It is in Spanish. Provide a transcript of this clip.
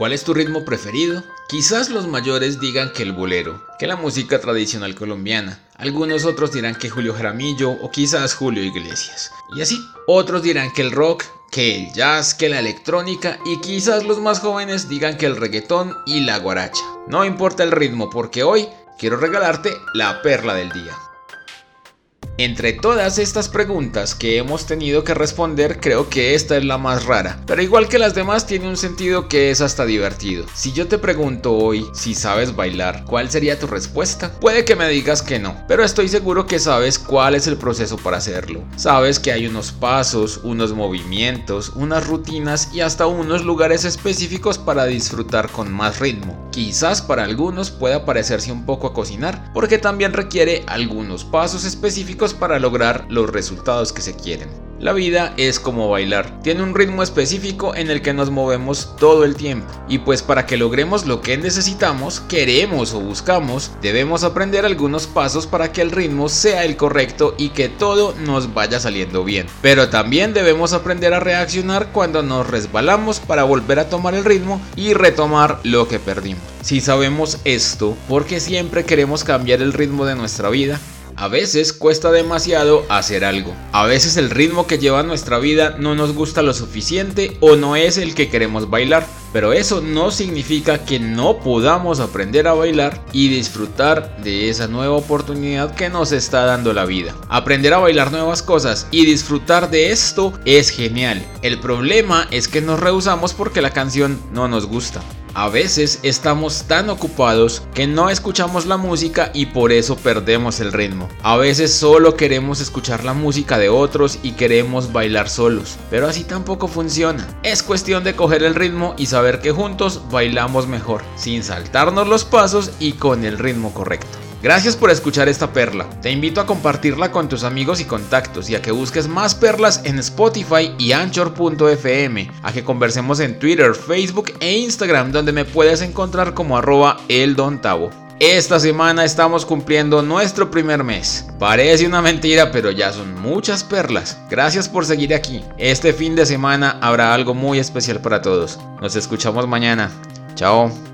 ¿Cuál es tu ritmo preferido? Quizás los mayores digan que el bolero, que la música tradicional colombiana. Algunos otros dirán que Julio Jaramillo o quizás Julio Iglesias. Y así. Otros dirán que el rock, que el jazz, que la electrónica y quizás los más jóvenes digan que el reggaetón y la guaracha. No importa el ritmo porque hoy quiero regalarte la perla del día. Entre todas estas preguntas que hemos tenido que responder, creo que esta es la más rara, pero igual que las demás tiene un sentido que es hasta divertido. Si yo te pregunto hoy si sabes bailar, ¿cuál sería tu respuesta? Puede que me digas que no, pero estoy seguro que sabes cuál es el proceso para hacerlo. Sabes que hay unos pasos, unos movimientos, unas rutinas y hasta unos lugares específicos para disfrutar con más ritmo. Quizás para algunos pueda parecerse un poco a cocinar, porque también requiere algunos pasos específicos para lograr los resultados que se quieren. La vida es como bailar, tiene un ritmo específico en el que nos movemos todo el tiempo y pues para que logremos lo que necesitamos, queremos o buscamos, debemos aprender algunos pasos para que el ritmo sea el correcto y que todo nos vaya saliendo bien. Pero también debemos aprender a reaccionar cuando nos resbalamos para volver a tomar el ritmo y retomar lo que perdimos. Si sabemos esto, porque siempre queremos cambiar el ritmo de nuestra vida, a veces cuesta demasiado hacer algo. A veces el ritmo que lleva nuestra vida no nos gusta lo suficiente o no es el que queremos bailar. Pero eso no significa que no podamos aprender a bailar y disfrutar de esa nueva oportunidad que nos está dando la vida. Aprender a bailar nuevas cosas y disfrutar de esto es genial. El problema es que nos rehusamos porque la canción no nos gusta. A veces estamos tan ocupados que no escuchamos la música y por eso perdemos el ritmo. A veces solo queremos escuchar la música de otros y queremos bailar solos, pero así tampoco funciona. Es cuestión de coger el ritmo y saber que juntos bailamos mejor, sin saltarnos los pasos y con el ritmo correcto. Gracias por escuchar esta perla. Te invito a compartirla con tus amigos y contactos y a que busques más perlas en Spotify y Anchor.fm, a que conversemos en Twitter, Facebook e Instagram donde me puedes encontrar como arroba eldontavo. Esta semana estamos cumpliendo nuestro primer mes. Parece una mentira, pero ya son muchas perlas. Gracias por seguir aquí. Este fin de semana habrá algo muy especial para todos. Nos escuchamos mañana. Chao.